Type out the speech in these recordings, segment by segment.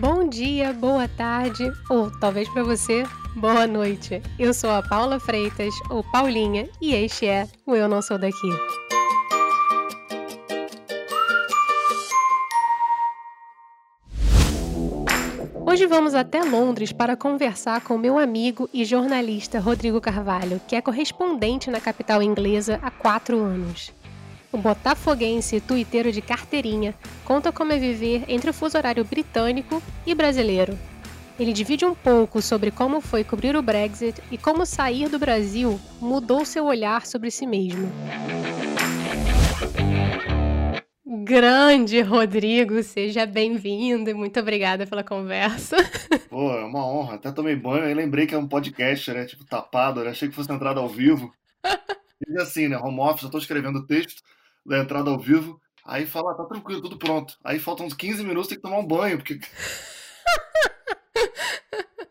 Bom dia, boa tarde, ou talvez para você, boa noite. Eu sou a Paula Freitas, ou Paulinha, e este é o Eu Não Sou Daqui. Hoje vamos até Londres para conversar com meu amigo e jornalista Rodrigo Carvalho, que é correspondente na capital inglesa há quatro anos. O botafoguense tuiteiro de carteirinha conta como é viver entre o fuso horário britânico e brasileiro. Ele divide um pouco sobre como foi cobrir o Brexit e como sair do Brasil mudou seu olhar sobre si mesmo. Grande Rodrigo, seja bem-vindo e muito obrigada pela conversa. Pô, é uma honra. Até tomei banho e lembrei que é um podcast, né? Tipo, tapado, né? Achei que fosse entrada ao vivo. E assim, né? Home office, eu tô escrevendo texto da entrada ao vivo. Aí fala, tá tranquilo, tudo pronto. Aí faltam uns 15 minutos, tem que tomar um banho, porque.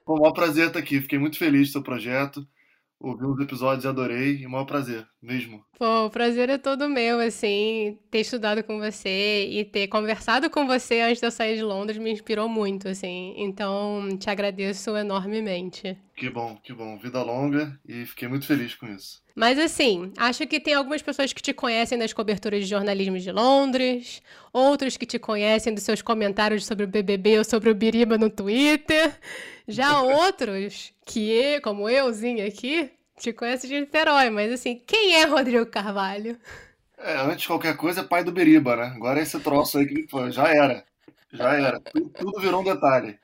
Foi um maior prazer estar aqui. Fiquei muito feliz do seu projeto. Ouvi os episódios e adorei. E o maior prazer, mesmo. Pô, o prazer é todo meu, assim. Ter estudado com você e ter conversado com você antes de eu sair de Londres me inspirou muito, assim. Então, te agradeço enormemente. Que bom, que bom. Vida longa e fiquei muito feliz com isso. Mas assim, acho que tem algumas pessoas que te conhecem das coberturas de jornalismo de Londres, outros que te conhecem dos seus comentários sobre o BBB ou sobre o Biriba no Twitter. Já outros que, como euzinho aqui, te conhecem de Niterói. Mas assim, quem é Rodrigo Carvalho? É, antes de qualquer coisa, é pai do Biriba, né? Agora esse troço aí que já era. Já era. Tudo virou um detalhe.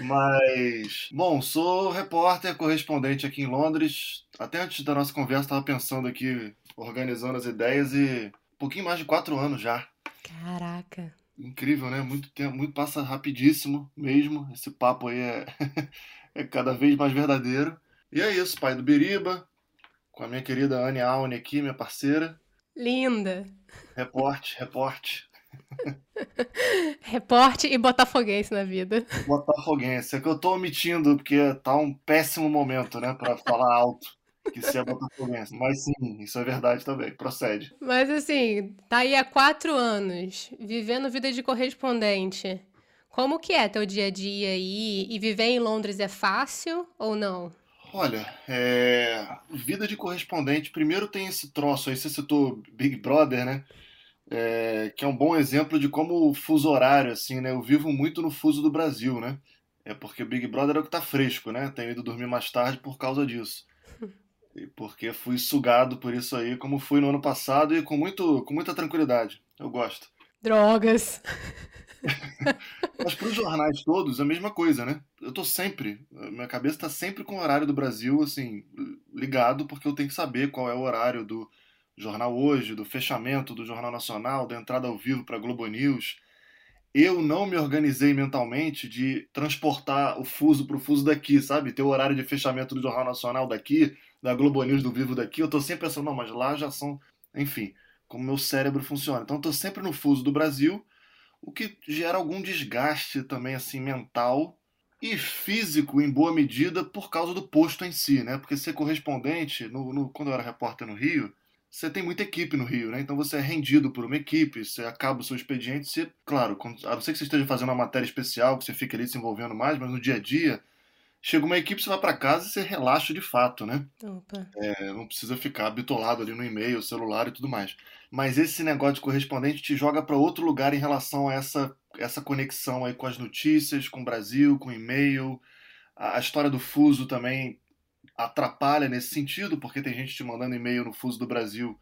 Mas, bom, sou repórter, correspondente aqui em Londres. Até antes da nossa conversa, estava pensando aqui, organizando as ideias e um pouquinho mais de quatro anos já. Caraca. Incrível, né? Muito tempo, muito passa rapidíssimo mesmo. Esse papo aí é, é cada vez mais verdadeiro. E é isso, pai do Biriba, com a minha querida Anne Aune aqui, minha parceira. Linda. Reporte, reporte. Reporte e botafoguense na vida. Botafoguense. É que eu tô omitindo, porque tá um péssimo momento, né, para falar alto que se é botafoguense. Mas sim, isso é verdade também. Procede. Mas assim, tá aí há quatro anos, vivendo vida de correspondente. Como que é teu dia a dia aí? E viver em Londres é fácil ou não? Olha, é... vida de correspondente, primeiro tem esse troço aí, você citou Big Brother, né? é, que é um bom exemplo de como o fuso horário, assim, né? Eu vivo muito no fuso do Brasil, né? É porque o Big Brother é o que tá fresco, né? Tenho ido dormir mais tarde por causa disso. E porque fui sugado por isso aí, como fui no ano passado e com, muito, com muita tranquilidade. Eu gosto. Drogas. Mas para os jornais todos, a mesma coisa, né? Eu tô sempre, minha cabeça está sempre com o horário do Brasil, assim, ligado, porque eu tenho que saber qual é o horário do, Jornal Hoje, do fechamento do Jornal Nacional, da entrada ao vivo para Globo News, eu não me organizei mentalmente de transportar o fuso para o fuso daqui, sabe? Ter o horário de fechamento do Jornal Nacional daqui, da Globo News do vivo daqui. Eu estou sempre pensando, não, mas lá já são. Enfim, como meu cérebro funciona. Então, estou sempre no fuso do Brasil, o que gera algum desgaste também, assim, mental e físico, em boa medida, por causa do posto em si, né? Porque ser correspondente, no, no quando eu era repórter no Rio, você tem muita equipe no Rio, né? Então você é rendido por uma equipe, você acaba o seu expediente, você, claro, a não ser que você esteja fazendo uma matéria especial, que você fica ali se envolvendo mais, mas no dia a dia, chega uma equipe, você vai para casa e você relaxa de fato, né? É, não precisa ficar bitolado ali no e-mail, celular e tudo mais. Mas esse negócio de correspondente te joga para outro lugar em relação a essa, essa conexão aí com as notícias, com o Brasil, com o e-mail. A, a história do fuso também atrapalha nesse sentido, porque tem gente te mandando e-mail no fuso do Brasil,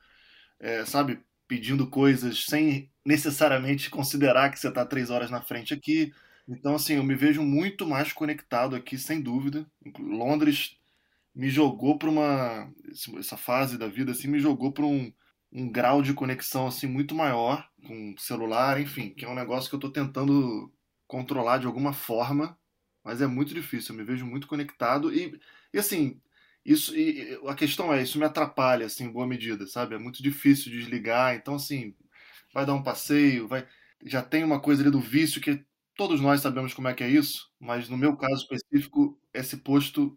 é, sabe, pedindo coisas sem necessariamente considerar que você está três horas na frente aqui. Então, assim, eu me vejo muito mais conectado aqui, sem dúvida. Londres me jogou para uma essa fase da vida assim me jogou para um, um grau de conexão assim muito maior com celular, enfim, que é um negócio que eu estou tentando controlar de alguma forma, mas é muito difícil. Eu me vejo muito conectado e, e assim, isso e a questão é isso me atrapalha assim em boa medida sabe é muito difícil desligar então assim vai dar um passeio vai já tem uma coisa ali do vício que todos nós sabemos como é que é isso mas no meu caso específico esse posto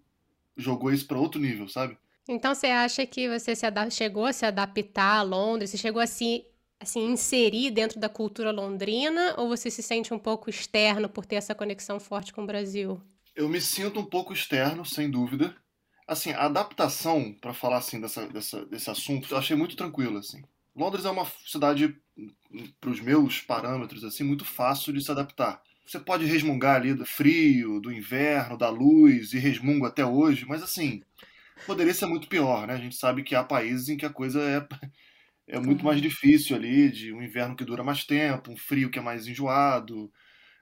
jogou isso para outro nível sabe então você acha que você se chegou a se adaptar a Londres você chegou assim assim, inserir dentro da cultura londrina ou você se sente um pouco externo por ter essa conexão forte com o Brasil? Eu me sinto um pouco externo, sem dúvida. Assim, a adaptação, para falar assim dessa, dessa, desse assunto, eu achei muito tranquilo, assim. Londres é uma cidade, para os meus parâmetros, assim, muito fácil de se adaptar. Você pode resmungar ali do frio, do inverno, da luz, e resmungo até hoje, mas assim, poderia ser muito pior, né? A gente sabe que há países em que a coisa é é muito mais difícil ali, de um inverno que dura mais tempo, um frio que é mais enjoado,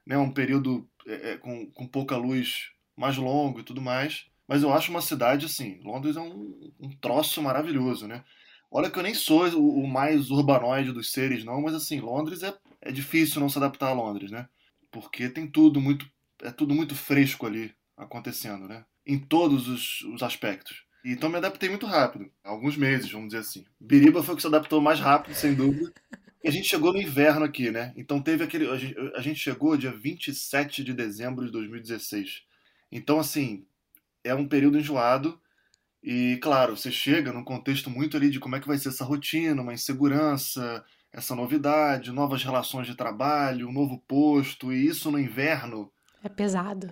né, um período é, é, com, com pouca luz mais longo e tudo mais. Mas eu acho uma cidade assim, Londres é um, um troço maravilhoso, né? Olha que eu nem sou o, o, mais urbanoide dos seres, não, mas assim, Londres é, é difícil não se adaptar a Londres, né? Porque tem tudo muito, é tudo muito fresco ali acontecendo, né? Em todos os, os aspectos. Então me adaptei muito rápido, alguns meses, vamos dizer assim. Biriba foi o que se adaptou mais rápido, sem dúvida. E a gente chegou no inverno aqui, né? Então teve aquele. A gente, a gente chegou dia 27 de dezembro de 2016. Então, assim, é um período enjoado. E, claro, você chega num contexto muito ali de como é que vai ser essa rotina, uma insegurança, essa novidade, novas relações de trabalho, um novo posto, e isso no inverno. É pesado.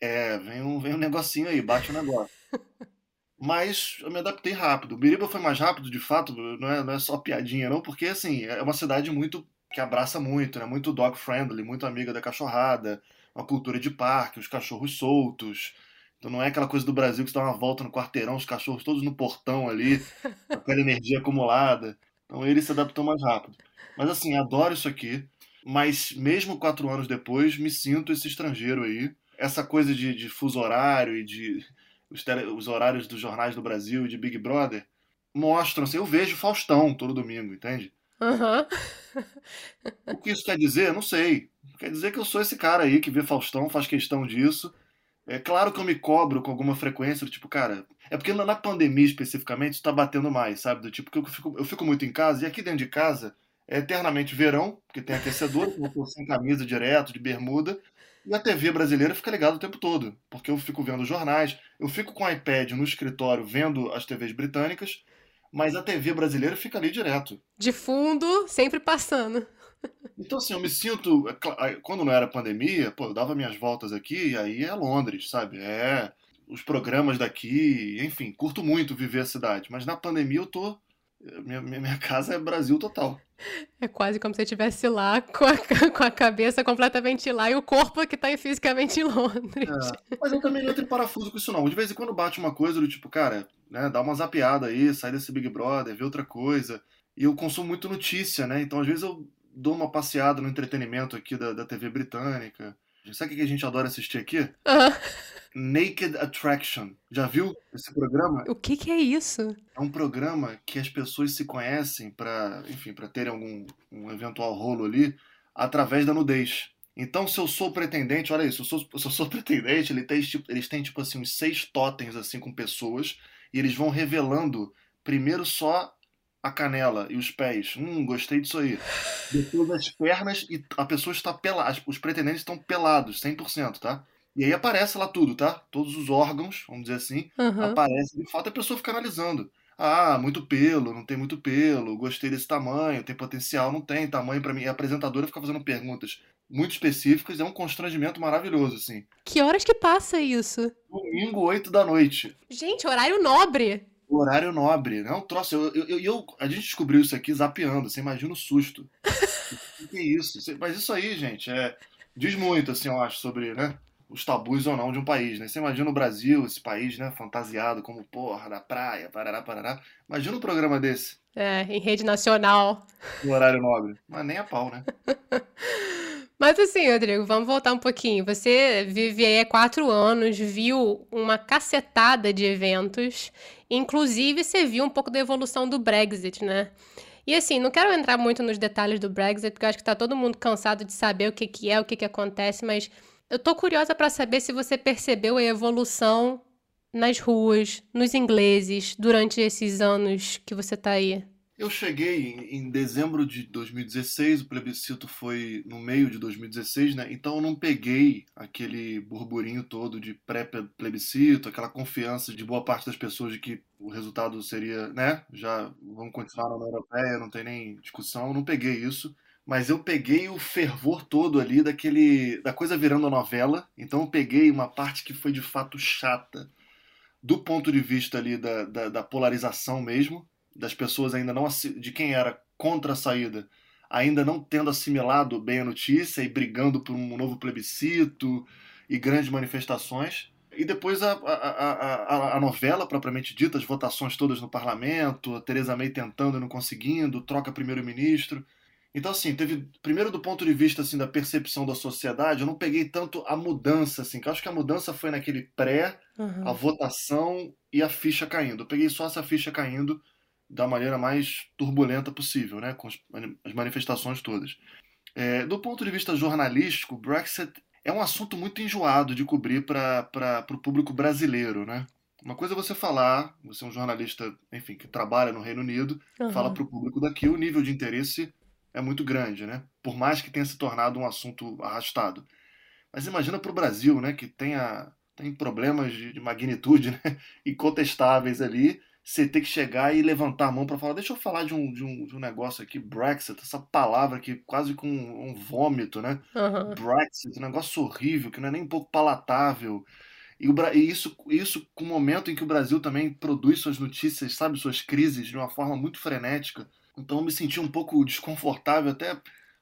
É, vem um, vem um negocinho aí, bate o um negócio. mas eu me adaptei rápido. Biriba foi mais rápido, de fato, não é, não é só piadinha, não, porque assim, é uma cidade muito que abraça muito, né? Muito dog friendly, muito amiga da cachorrada, uma cultura de parque, os cachorros soltos. Então não é aquela coisa do Brasil que você dá uma volta no quarteirão, os cachorros todos no portão ali, com aquela energia acumulada. Então ele se adaptou mais rápido. Mas assim, adoro isso aqui. Mas mesmo quatro anos depois, me sinto esse estrangeiro aí. Essa coisa de, de fuso horário e de os, tele, os horários dos jornais do Brasil e de Big Brother, mostram assim, eu vejo Faustão todo domingo, entende? Uhum. o que isso quer dizer? Não sei. Quer dizer que eu sou esse cara aí que vê Faustão, faz questão disso. É claro que eu me cobro com alguma frequência, tipo, cara. É porque na pandemia especificamente está batendo mais, sabe? Do tipo que eu fico, eu fico muito em casa e aqui dentro de casa é eternamente verão, porque tem aquecedor, eu tô sem camisa direto, de bermuda, e a TV brasileira fica ligada o tempo todo, porque eu fico vendo jornais, eu fico com o iPad no escritório vendo as TVs britânicas, mas a TV brasileira fica ali direto. De fundo, sempre passando. Então, assim, eu me sinto. É quando não era pandemia, pô, eu dava minhas voltas aqui, e aí é Londres, sabe? É os programas daqui, enfim, curto muito viver a cidade. Mas na pandemia eu tô minha, minha casa é Brasil total. É quase como se você estivesse lá com a, com a cabeça completamente lá e o corpo que tá fisicamente em Londres. É, mas eu também não tenho parafuso com isso, não. De vez em quando bate uma coisa do tipo, cara, né, dá uma zapiada aí, sai desse Big Brother, vê outra coisa. E eu consumo muito notícia, né? Então às vezes eu dou uma passeada no entretenimento aqui da, da TV britânica. Sabe o que a gente adora assistir aqui? Uhum. Naked Attraction. Já viu esse programa? O que, que é isso? É um programa que as pessoas se conhecem para, enfim, para terem algum um eventual rolo ali através da nudez. Então, se eu sou pretendente, olha isso, se eu sou, se eu sou pretendente, eles têm, tipo, eles têm tipo assim uns seis totens assim com pessoas e eles vão revelando primeiro só a canela e os pés. Hum, gostei disso aí. Depois as pernas e a pessoa está pelada. Os pretendentes estão pelados, 100%, tá? E aí aparece lá tudo, tá? Todos os órgãos, vamos dizer assim, uhum. aparece. De fato, a pessoa fica analisando. Ah, muito pelo, não tem muito pelo, gostei desse tamanho, tem potencial, não tem tamanho para mim. E a apresentadora fica fazendo perguntas muito específicas, é um constrangimento maravilhoso, assim. Que horas que passa isso? Domingo, 8 da noite. Gente, horário nobre. Horário nobre, né? Um troço. Eu, eu, eu, a gente descobriu isso aqui zapeando, você imagina o susto. o que é isso? Mas isso aí, gente, é, diz muito, assim, eu acho, sobre né, os tabus ou não de um país, né? Você imagina o Brasil, esse país, né, fantasiado como porra da praia, parará, parará. Imagina um programa desse. É, em rede nacional. No horário nobre. Mas nem a pau, né? Mas assim, Rodrigo, vamos voltar um pouquinho. Você vive aí há quatro anos, viu uma cacetada de eventos, inclusive você viu um pouco da evolução do Brexit, né? E assim, não quero entrar muito nos detalhes do Brexit, porque eu acho que tá todo mundo cansado de saber o que, que é, o que, que acontece, mas eu tô curiosa para saber se você percebeu a evolução nas ruas, nos ingleses, durante esses anos que você tá aí. Eu cheguei em dezembro de 2016, o plebiscito foi no meio de 2016, né? Então eu não peguei aquele burburinho todo de pré-plebiscito, aquela confiança de boa parte das pessoas de que o resultado seria, né? Já vamos continuar na União Europeia, não tem nem discussão. Eu não peguei isso mas eu peguei o fervor todo ali daquele da coisa virando novela. Então eu peguei uma parte que foi de fato chata, do ponto de vista ali da, da, da polarização mesmo, das pessoas ainda não de quem era contra a saída, ainda não tendo assimilado bem a notícia e brigando por um novo plebiscito e grandes manifestações. E depois a, a, a, a, novela propriamente dita, as votações todas no parlamento, a Teresa May tentando e não conseguindo, troca primeiro-ministro. Então, assim, teve. Primeiro, do ponto de vista assim, da percepção da sociedade, eu não peguei tanto a mudança, assim, que eu acho que a mudança foi naquele pré, uhum. a votação e a ficha caindo. Eu peguei só essa ficha caindo da maneira mais turbulenta possível, né? Com as manifestações todas. É, do ponto de vista jornalístico, o Brexit é um assunto muito enjoado de cobrir para o público brasileiro, né? Uma coisa é você falar, você é um jornalista, enfim, que trabalha no Reino Unido, uhum. fala para o público daqui, o nível de interesse é muito grande, né? Por mais que tenha se tornado um assunto arrastado. Mas imagina para o Brasil, né? Que tenha, tem problemas de, de magnitude né? incontestáveis ali. Você ter que chegar e levantar a mão para falar, deixa eu falar de um, de, um, de um negócio aqui, Brexit, essa palavra que quase com um, um vômito, né? Uhum. Brexit, um negócio horrível, que não é nem um pouco palatável. E, o, e isso, isso com o momento em que o Brasil também produz suas notícias, sabe, suas crises de uma forma muito frenética. Então eu me senti um pouco desconfortável, até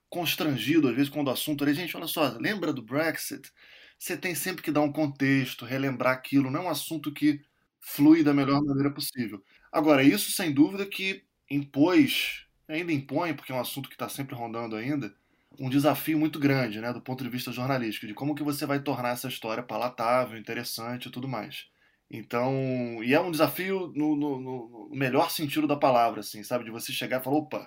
constrangido às vezes quando o assunto era, gente, olha só, lembra do Brexit? Você tem sempre que dar um contexto, relembrar aquilo, não é um assunto que flui da melhor maneira possível. Agora, isso sem dúvida que impôs, ainda impõe, porque é um assunto que está sempre rondando ainda, um desafio muito grande, né, do ponto de vista jornalístico, de como que você vai tornar essa história palatável, interessante e tudo mais. Então, e é um desafio no, no, no, melhor sentido da palavra, assim, sabe? De você chegar e falar, opa,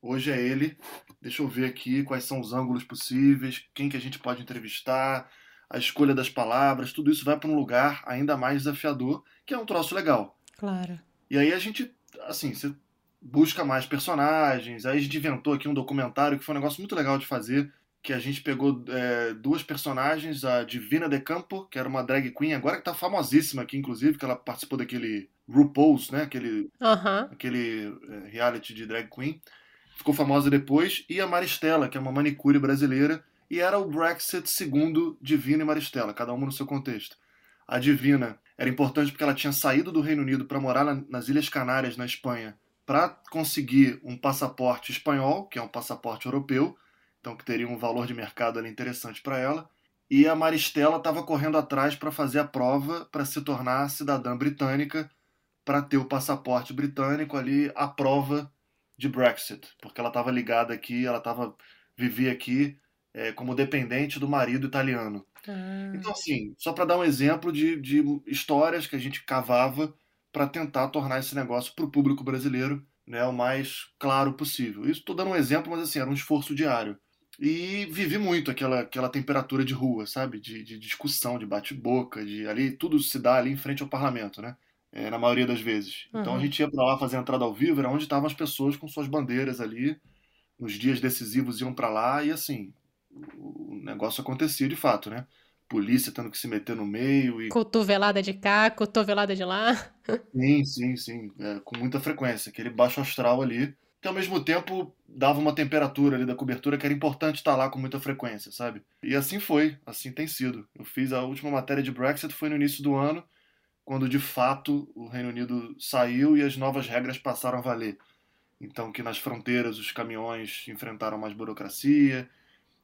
hoje é ele, deixa eu ver aqui quais são os ângulos possíveis, quem que a gente pode entrevistar, a escolha das palavras, tudo isso vai para um lugar ainda mais desafiador, que é um troço legal. Claro. E aí a gente, assim, você busca mais personagens, aí a gente inventou aqui um documentário que foi um negócio muito legal de fazer, que a gente pegou é, duas personagens, a Divina de Campo, que era uma drag queen, agora que tá famosíssima aqui, inclusive, que ela participou daquele RuPaul's, né? Aquele, aquele é, reality de drag queen. Ficou famosa depois. E a Maristela, que é uma manicure brasileira. E era o Brexit segundo Divina e Maristela, cada uma no seu contexto. A Divina era importante porque ela tinha saído do Reino Unido para morar na, nas Ilhas Canárias, na Espanha, para conseguir um passaporte espanhol, que é um passaporte europeu, então que teria um valor de mercado ali interessante para ela. E a Maristela estava correndo atrás para fazer a prova para se tornar cidadã britânica, para ter o passaporte britânico ali, a prova de Brexit, porque ela estava ligada aqui, ela estava vivia aqui é, como dependente do marido italiano. Ah. Então, assim, só para dar um exemplo de, de histórias que a gente cavava para tentar tornar esse negócio para o público brasileiro né, o mais claro possível. Isso estou dando um exemplo, mas assim, era um esforço diário. E vivi muito aquela, aquela temperatura de rua, sabe? De, de discussão, de bate-boca, de ali tudo se dá ali em frente ao parlamento, né? É, na maioria das vezes. Uhum. Então a gente ia para lá fazer a entrada ao vivo, era onde estavam as pessoas com suas bandeiras ali, nos dias decisivos iam para lá e assim, o negócio acontecia de fato, né? Polícia tendo que se meter no meio e. Cotovelada de cá, cotovelada de lá. Sim, sim, sim. É, com muita frequência. Aquele baixo astral ali que ao mesmo tempo dava uma temperatura ali da cobertura que era importante estar lá com muita frequência, sabe? E assim foi, assim tem sido. Eu fiz a última matéria de Brexit foi no início do ano, quando de fato o Reino Unido saiu e as novas regras passaram a valer. Então que nas fronteiras os caminhões enfrentaram mais burocracia,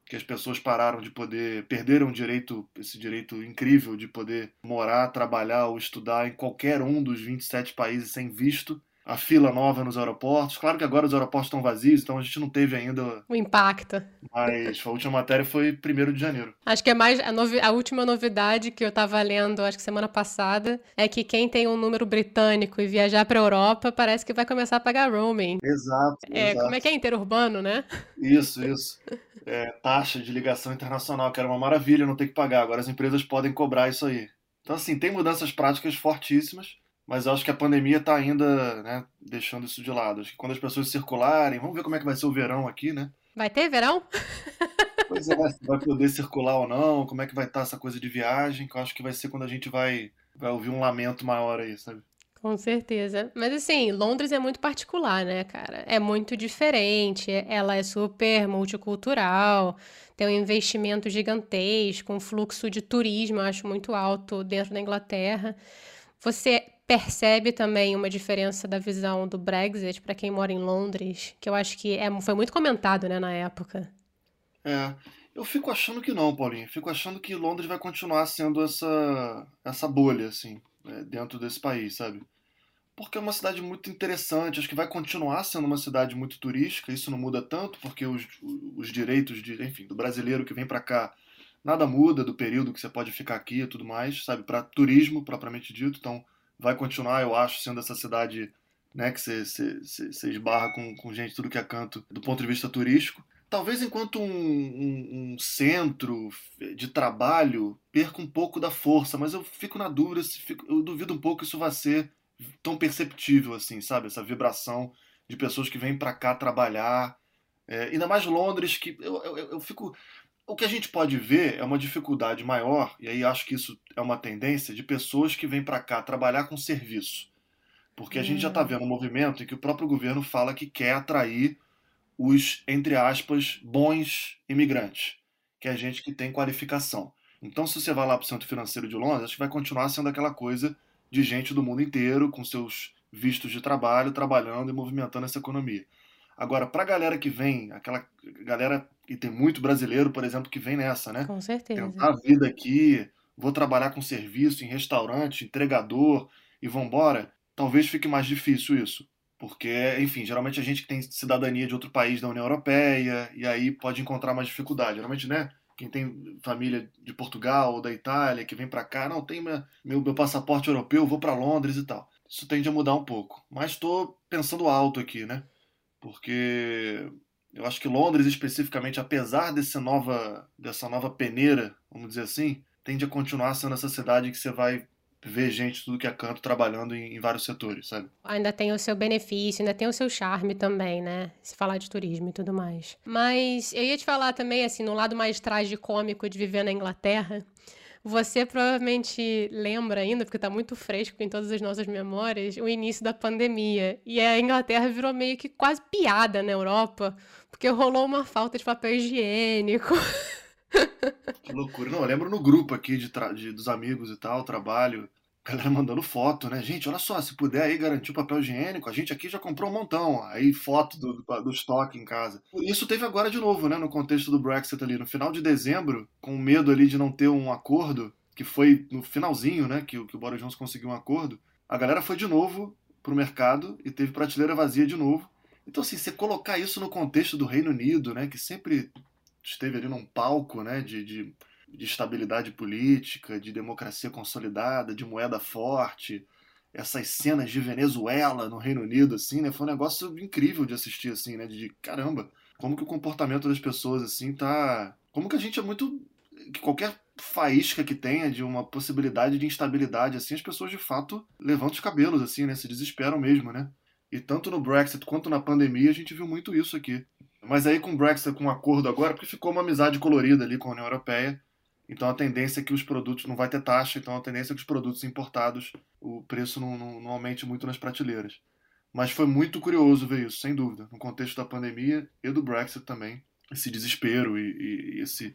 que as pessoas pararam de poder, perderam o direito, esse direito incrível de poder morar, trabalhar ou estudar em qualquer um dos 27 países sem visto a fila nova nos aeroportos. Claro que agora os aeroportos estão vazios, então a gente não teve ainda. O impacto. Mas a última matéria foi 1 de janeiro. Acho que é mais. A, novi... a última novidade que eu estava lendo, acho que semana passada, é que quem tem um número britânico e viajar para a Europa parece que vai começar a pagar roaming. Exato. É, exato. Como é que é interurbano, né? Isso, isso. É, taxa de ligação internacional, que era uma maravilha não ter que pagar. Agora as empresas podem cobrar isso aí. Então, assim, tem mudanças práticas fortíssimas mas eu acho que a pandemia está ainda né, deixando isso de lado. Acho que quando as pessoas circularem, vamos ver como é que vai ser o verão aqui, né? Vai ter verão? Pois é, vai poder circular ou não, como é que vai estar tá essa coisa de viagem, que eu acho que vai ser quando a gente vai, vai ouvir um lamento maior aí, sabe? Com certeza. Mas assim, Londres é muito particular, né, cara? É muito diferente, ela é super multicultural, tem um investimento gigantesco, um fluxo de turismo, eu acho, muito alto dentro da Inglaterra. Você percebe também uma diferença da visão do Brexit para quem mora em Londres, que eu acho que é, foi muito comentado, né, na época. É, eu fico achando que não, Paulinho. Fico achando que Londres vai continuar sendo essa, essa bolha, assim né, dentro desse país, sabe? Porque é uma cidade muito interessante, acho que vai continuar sendo uma cidade muito turística, isso não muda tanto, porque os, os direitos de, enfim, do brasileiro que vem para cá, nada muda do período que você pode ficar aqui e tudo mais, sabe? Para turismo, propriamente dito, então vai continuar, eu acho, sendo essa cidade né, que você, esbarra com, com gente tudo que é canto do ponto de vista turístico talvez enquanto um, um, um, centro de trabalho perca um pouco da força, mas eu fico na dúvida, fico, eu duvido um pouco que isso vai ser tão perceptível assim, sabe? Essa vibração de pessoas que vêm para cá trabalhar, é, ainda mais Londres, que eu, eu, eu fico o que a gente pode ver é uma dificuldade maior, e aí acho que isso é uma tendência de pessoas que vêm para cá trabalhar com serviço. Porque a gente já está hum. vendo um movimento em que o próprio governo fala que quer atrair os, entre aspas, bons imigrantes, que é a gente que tem qualificação. Então, se você vai lá para o Centro Financeiro de Londres, acho que vai continuar sendo aquela coisa de gente do mundo inteiro, com seus vistos de trabalho, trabalhando e movimentando essa economia. Agora, para a galera que vem, aquela galera, e tem muito brasileiro, por exemplo, que vem nessa, né? Com certeza. Tentar a vida aqui, vou trabalhar com serviço, em restaurante, entregador e vambora, talvez fique mais difícil isso. Porque, enfim, geralmente a gente que tem cidadania de outro país da União Europeia, e aí pode encontrar mais dificuldade. Geralmente, né? Quem tem família de Portugal ou da Itália, que vem para cá, não, tem meu, meu passaporte europeu, vou para Londres e tal. Isso tende a mudar um pouco. Mas estou pensando alto aqui, né? Porque eu acho que Londres, especificamente, apesar desse nova, dessa nova peneira, vamos dizer assim, tende a continuar sendo essa cidade que você vai ver gente tudo que é canto trabalhando em, em, vários setores, sabe? Ainda tem o seu benefício, ainda tem o seu charme também, né? Se falar de turismo e tudo mais. Mas eu ia te falar também, assim, no lado mais tragicômico de viver na Inglaterra, você provavelmente lembra ainda, porque está muito fresco em todas as nossas memórias, o início da pandemia. E a Inglaterra virou meio que quase piada na Europa, porque rolou uma falta de papel higiênico. Que loucura. Não, eu lembro no grupo aqui de, de dos amigos e tal, trabalho, galera mandando foto, né? Gente, olha só, se puder aí garantir o papel higiênico, a gente aqui já comprou um montão. Aí foto do, do, estoque em casa. Isso teve agora de novo, né? No contexto do Brexit ali, no final de dezembro, com medo ali de não ter um acordo, que foi no finalzinho, né? Que, que o Boris Johnson conseguiu um acordo. A galera foi de novo pro mercado e teve prateleira vazia de novo. Então, assim, você colocar isso no contexto do Reino Unido, né? Que sempre esteve ali num palco né, de, de, de estabilidade política, de democracia consolidada, de moeda forte, essas cenas de Venezuela no Reino Unido, assim, né? Foi um negócio incrível de assistir, assim, né? De caramba, como que o comportamento das pessoas, assim, tá. Como que a gente é muito. Que qualquer faísca que tenha de uma possibilidade de instabilidade, assim, as pessoas de fato levantam os cabelos, assim, né? Se desesperam mesmo, né? E tanto no Brexit quanto na pandemia a gente viu muito isso aqui. Mas aí com o Brexit, com o um acordo agora, porque ficou uma amizade colorida ali com a União Europeia, então a tendência é que os produtos não vai ter taxa, então a tendência é que os produtos importados o preço não, não, não aumente muito nas prateleiras. Mas foi muito curioso ver isso, sem dúvida, no contexto da pandemia e do Brexit também, esse desespero e, e, esse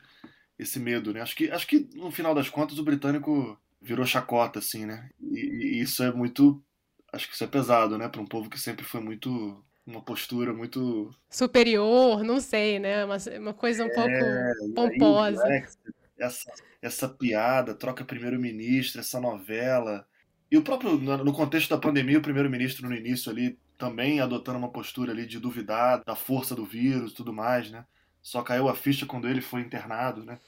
esse medo, né? Acho que acho que no final das contas o britânico virou chacota assim, né? E, e isso é muito acho que isso é pesado, né, para um povo que sempre foi muito uma postura muito superior, não sei, né? Uma, uma coisa um é, pouco pomposa. Aí, essa, essa piada, troca primeiro-ministro, essa novela. E o próprio, no contexto da pandemia, o primeiro-ministro no início ali também adotando uma postura ali de duvidar da força do vírus e tudo mais, né? Só caiu a ficha quando ele foi internado, né?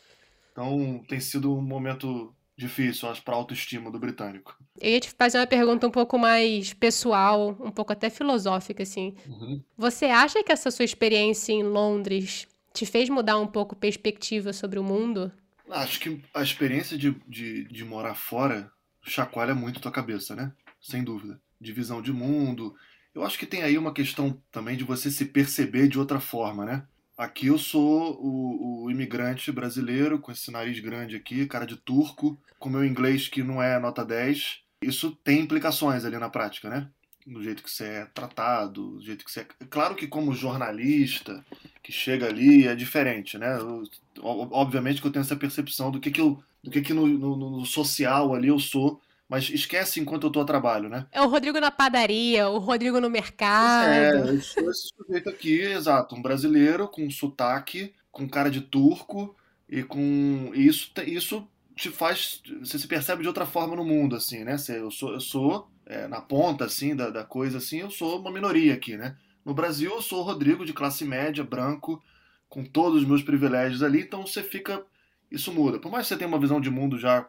Então tem sido um momento difícil, acho, para a autoestima do britânico. Eu ia te fazer uma pergunta um pouco mais pessoal, um pouco até filosófica, assim. Uhum. Você acha que essa sua experiência em Londres te fez mudar um pouco a perspectiva sobre o mundo? Acho que a experiência de, de, de morar fora chacoalha muito tua cabeça, né? sem dúvida. De visão de mundo. Eu acho que tem aí uma questão também de você se perceber de outra forma, né? Aqui eu sou o, o, imigrante brasileiro, com esse nariz grande aqui, cara de turco, com meu inglês que não é nota 10. Isso tem implicações ali na prática, né? No jeito que você é tratado, do jeito que você é. Claro que, como jornalista que chega ali, é diferente, né? Eu, obviamente que eu tenho essa percepção do que, que eu. do que, que no, no, no social ali eu sou mas esquece enquanto eu estou a trabalho, né? É o Rodrigo na padaria, o Rodrigo no mercado. É, eu sou esse sujeito aqui, exato, um brasileiro com sotaque, com cara de turco e com e isso isso te faz você se percebe de outra forma no mundo assim, né? Eu sou eu sou é, na ponta assim da, da coisa assim, eu sou uma minoria aqui, né? No Brasil eu sou o Rodrigo de classe média, branco, com todos os meus privilégios ali, então você fica isso muda. Por mais que você tenha uma visão de mundo já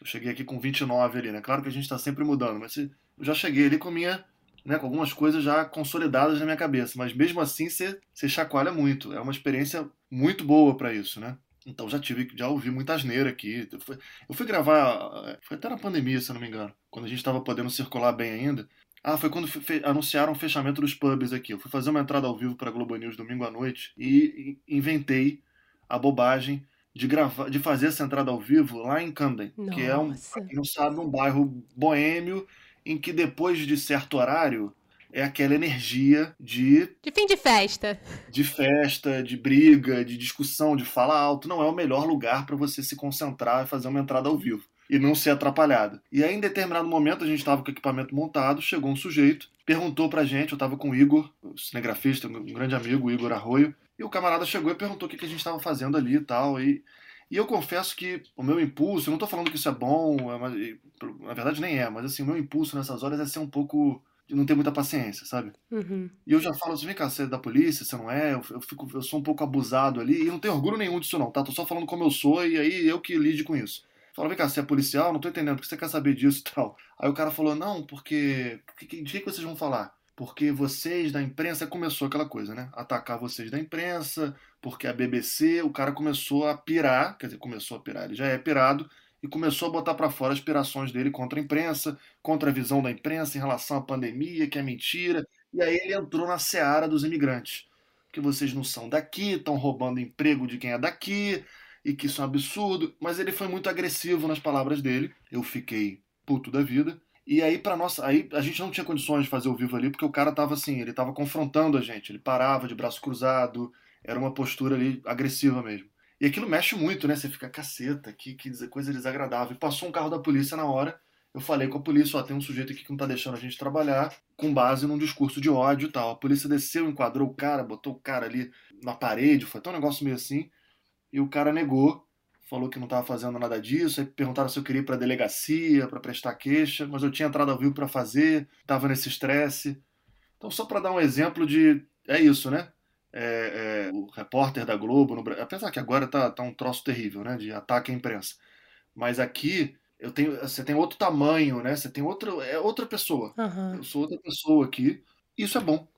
eu cheguei aqui com 29 ali, né? Claro que a gente está sempre mudando, mas eu já cheguei ali com minha, né, com algumas coisas já consolidadas na minha cabeça, mas mesmo assim você, chacoalha muito. É uma experiência muito boa para isso, né? Então já tive, já ouvi muita asneira aqui. Eu fui, eu fui gravar, foi até na pandemia, se eu não me engano, quando a gente estava podendo circular bem ainda. Ah, foi quando fe anunciaram o fechamento dos pubs aqui. Eu fui fazer uma entrada ao vivo para Globo News domingo à noite e inventei a bobagem de gravar, de fazer essa entrada ao vivo lá em Camden, Nossa. que é um, não sabe, um bairro boêmio em que depois de certo horário é aquela energia de de fim de festa, de festa, de briga, de discussão, de fala alto. Não é o melhor lugar para você se concentrar e fazer uma entrada ao vivo e não ser atrapalhado. E aí, em determinado momento, a gente estava com o equipamento montado, chegou um sujeito, perguntou pra gente, eu estava com o Igor, o cinegrafista, um grande amigo, o Igor Arroio, e o camarada chegou e perguntou o que, que a gente estava fazendo ali e tal. E, e eu confesso que o meu impulso, eu não estou falando que isso é bom, é, na verdade nem é, mas assim, o meu impulso nessas horas é ser um pouco. Não ter muita paciência, sabe? Uhum. E eu já falo assim, vem cá, você é da polícia, você não é? Eu, eu, fico, eu sou um pouco abusado ali, e não tenho orgulho nenhum disso não, tá? Tô só falando como eu sou e aí eu que lide com isso. Fala, vem cá, você é policial? Não tô entendendo, por que você quer saber disso e tal? Aí o cara falou, não, porque. De que, que vocês vão falar? porque vocês da imprensa começou aquela coisa, né? Atacar vocês da imprensa, porque a BBC, o cara começou a pirar, quer dizer, começou a pirar, ele já é pirado e começou a botar para fora as pirações dele contra a imprensa, contra a visão da imprensa em relação à pandemia, que é mentira. E aí ele entrou na seara dos imigrantes, que vocês não são daqui, estão roubando emprego de quem é daqui e que isso é um absurdo. Mas ele foi muito agressivo nas palavras dele. Eu fiquei puto da vida. E aí, para nossa. Aí a gente não tinha condições de fazer o vivo ali, porque o cara tava assim, ele tava confrontando a gente. Ele parava de braço cruzado, era uma postura ali agressiva mesmo. E aquilo mexe muito, né? Você fica, caceta, que, que coisa desagradável. E passou um carro da polícia na hora. Eu falei com a polícia, ó, tem um sujeito aqui que não tá deixando a gente trabalhar, com base num discurso de ódio e tal. A polícia desceu, enquadrou o cara, botou o cara ali na parede, foi até um negócio meio assim. E o cara negou falou que não estava fazendo nada disso, aí perguntaram se eu queria ir para a delegacia para prestar queixa, mas eu tinha entrado ao vivo para fazer, estava nesse estresse. Então, só para dar um exemplo de. É isso, né? É, é, o repórter da Globo, no... apesar que agora tá, tá um troço terrível, né? De ataque à imprensa. Mas aqui eu tenho, você tem outro tamanho, né? Você tem outra, é outra pessoa. Uhum. Eu sou outra pessoa aqui. Isso é bom,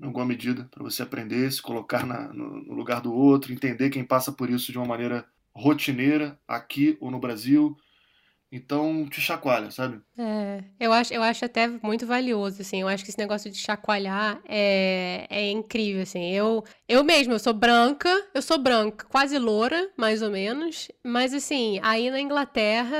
em alguma medida, para você aprender, se colocar na, no, no, lugar do outro, entender quem passa por isso de uma maneira rotineira aqui ou no Brasil. Então te chacoalha, sabe? É, eu acho, eu acho até muito valioso, assim. Eu acho que esse negócio de chacoalhar é, é incrível, assim. Eu, eu mesmo, eu sou branca, eu sou branca, quase loura, mais ou menos. Mas, assim, aí na Inglaterra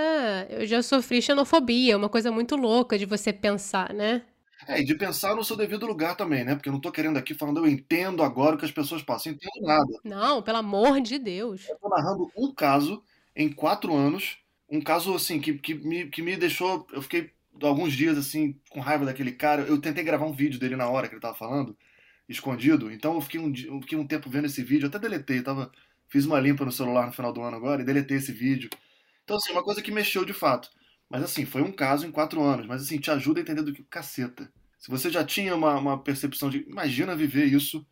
eu já sofri xenofobia, uma coisa muito louca de você pensar, né? É, e de pensar no seu devido lugar também, né? Porque eu não tô querendo aqui falando, eu entendo agora o que as pessoas passam. Eu entendo nada. Não, pelo amor de Deus. Eu tô narrando um caso em quatro anos. Um caso, assim, que, que, me, que me deixou. Eu fiquei alguns dias, assim, com raiva daquele cara. Eu tentei gravar um vídeo dele na hora que ele tava falando, escondido. Então eu fiquei um, eu fiquei um tempo vendo esse vídeo. Até deletei. Tava, fiz uma limpa no celular no final do ano agora e deletei esse vídeo. Então, assim, uma coisa que mexeu de fato. Mas assim, foi um caso em quatro anos. Mas assim, te ajuda a entender do que caceta. Se você já tinha uma, uma percepção de. Imagina viver isso